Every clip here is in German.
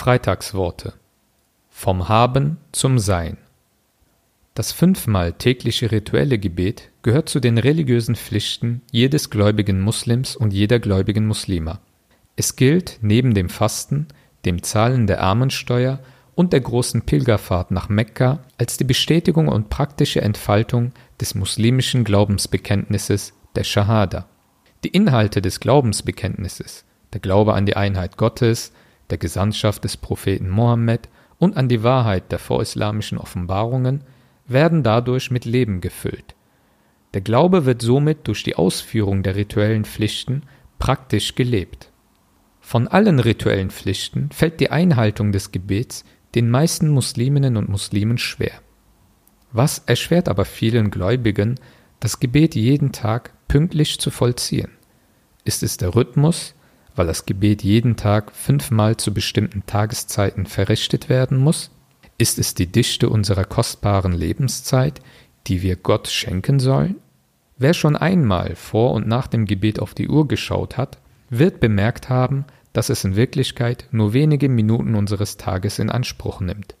Freitagsworte Vom Haben zum Sein Das fünfmal tägliche rituelle Gebet gehört zu den religiösen Pflichten jedes gläubigen Muslims und jeder gläubigen Muslima. Es gilt neben dem Fasten, dem Zahlen der Armensteuer und der großen Pilgerfahrt nach Mekka als die Bestätigung und praktische Entfaltung des muslimischen Glaubensbekenntnisses der Shahada. Die Inhalte des Glaubensbekenntnisses, der Glaube an die Einheit Gottes, der Gesandtschaft des Propheten Mohammed und an die Wahrheit der vorislamischen Offenbarungen werden dadurch mit Leben gefüllt. Der Glaube wird somit durch die Ausführung der rituellen Pflichten praktisch gelebt. Von allen rituellen Pflichten fällt die Einhaltung des Gebets den meisten Musliminnen und Muslimen schwer. Was erschwert aber vielen Gläubigen, das Gebet jeden Tag pünktlich zu vollziehen? Ist es der Rhythmus, weil das Gebet jeden Tag fünfmal zu bestimmten Tageszeiten verrichtet werden muss? Ist es die Dichte unserer kostbaren Lebenszeit, die wir Gott schenken sollen? Wer schon einmal vor und nach dem Gebet auf die Uhr geschaut hat, wird bemerkt haben, dass es in Wirklichkeit nur wenige Minuten unseres Tages in Anspruch nimmt.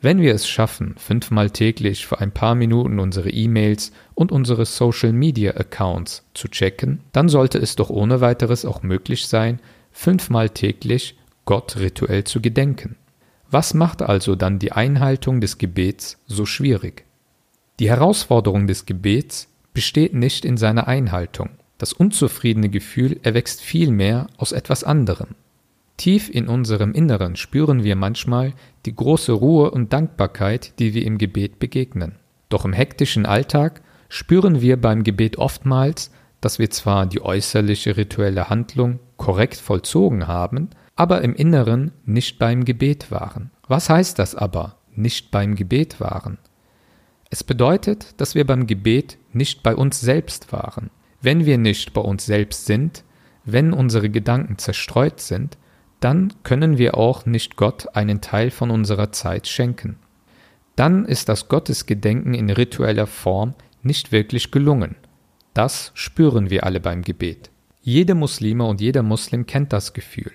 Wenn wir es schaffen, fünfmal täglich für ein paar Minuten unsere E-Mails und unsere Social-Media-Accounts zu checken, dann sollte es doch ohne weiteres auch möglich sein, fünfmal täglich Gott rituell zu gedenken. Was macht also dann die Einhaltung des Gebets so schwierig? Die Herausforderung des Gebets besteht nicht in seiner Einhaltung. Das unzufriedene Gefühl erwächst vielmehr aus etwas anderem. Tief in unserem Inneren spüren wir manchmal die große Ruhe und Dankbarkeit, die wir im Gebet begegnen. Doch im hektischen Alltag spüren wir beim Gebet oftmals, dass wir zwar die äußerliche rituelle Handlung korrekt vollzogen haben, aber im Inneren nicht beim Gebet waren. Was heißt das aber, nicht beim Gebet waren? Es bedeutet, dass wir beim Gebet nicht bei uns selbst waren. Wenn wir nicht bei uns selbst sind, wenn unsere Gedanken zerstreut sind, dann können wir auch nicht Gott einen Teil von unserer Zeit schenken. Dann ist das Gottesgedenken in ritueller Form nicht wirklich gelungen. Das spüren wir alle beim Gebet. Jede Muslime und jeder Muslim kennt das Gefühl.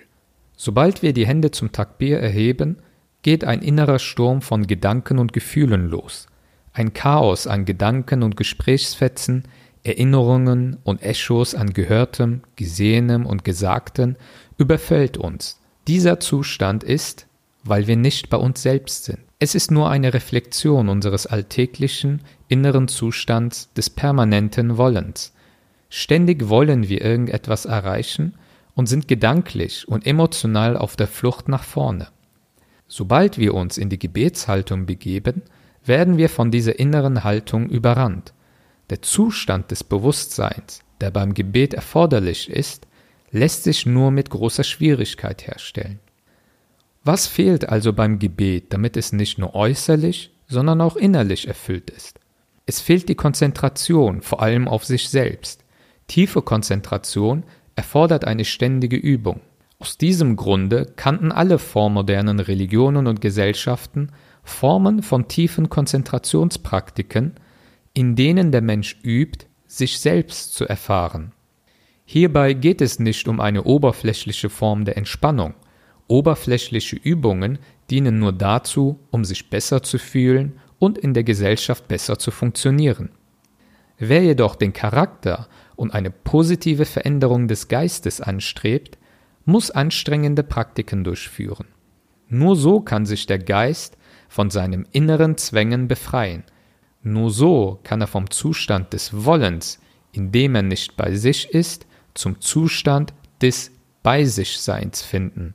Sobald wir die Hände zum Takbir erheben, geht ein innerer Sturm von Gedanken und Gefühlen los. Ein Chaos an Gedanken und Gesprächsfetzen, Erinnerungen und Echos an Gehörtem, Gesehenem und Gesagten überfällt uns. Dieser Zustand ist, weil wir nicht bei uns selbst sind. Es ist nur eine Reflexion unseres alltäglichen inneren Zustands des permanenten Wollens. Ständig wollen wir irgendetwas erreichen und sind gedanklich und emotional auf der Flucht nach vorne. Sobald wir uns in die Gebetshaltung begeben, werden wir von dieser inneren Haltung überrannt. Der Zustand des Bewusstseins, der beim Gebet erforderlich ist, lässt sich nur mit großer Schwierigkeit herstellen. Was fehlt also beim Gebet, damit es nicht nur äußerlich, sondern auch innerlich erfüllt ist? Es fehlt die Konzentration, vor allem auf sich selbst. Tiefe Konzentration erfordert eine ständige Übung. Aus diesem Grunde kannten alle vormodernen Religionen und Gesellschaften Formen von tiefen Konzentrationspraktiken, in denen der Mensch übt, sich selbst zu erfahren. Hierbei geht es nicht um eine oberflächliche Form der Entspannung. Oberflächliche Übungen dienen nur dazu, um sich besser zu fühlen und in der Gesellschaft besser zu funktionieren. Wer jedoch den Charakter und eine positive Veränderung des Geistes anstrebt, muss anstrengende Praktiken durchführen. Nur so kann sich der Geist von seinem inneren Zwängen befreien. Nur so kann er vom Zustand des Wollens, in dem er nicht bei sich ist, zum Zustand des Bei sich Seins finden.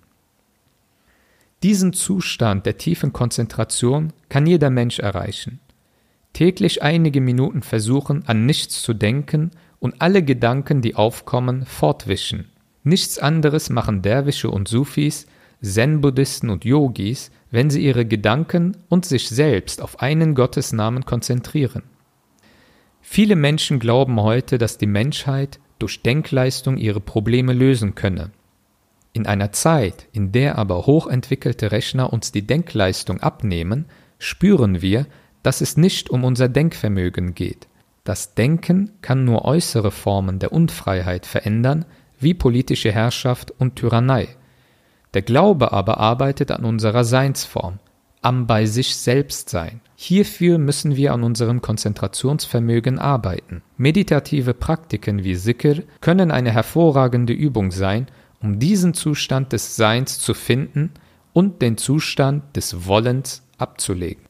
Diesen Zustand der tiefen Konzentration kann jeder Mensch erreichen. Täglich einige Minuten versuchen, an nichts zu denken und alle Gedanken, die aufkommen, fortwischen. Nichts anderes machen Derwische und Sufis, Zen-Buddhisten und Yogis, wenn sie ihre Gedanken und sich selbst auf einen Gottesnamen konzentrieren. Viele Menschen glauben heute, dass die Menschheit durch Denkleistung ihre Probleme lösen könne. In einer Zeit, in der aber hochentwickelte Rechner uns die Denkleistung abnehmen, spüren wir, dass es nicht um unser Denkvermögen geht. Das Denken kann nur äußere Formen der Unfreiheit verändern, wie politische Herrschaft und Tyrannei. Der Glaube aber arbeitet an unserer Seinsform, am bei sich selbst sein. Hierfür müssen wir an unserem Konzentrationsvermögen arbeiten. Meditative Praktiken wie Sikr können eine hervorragende Übung sein, um diesen Zustand des Seins zu finden und den Zustand des Wollens abzulegen.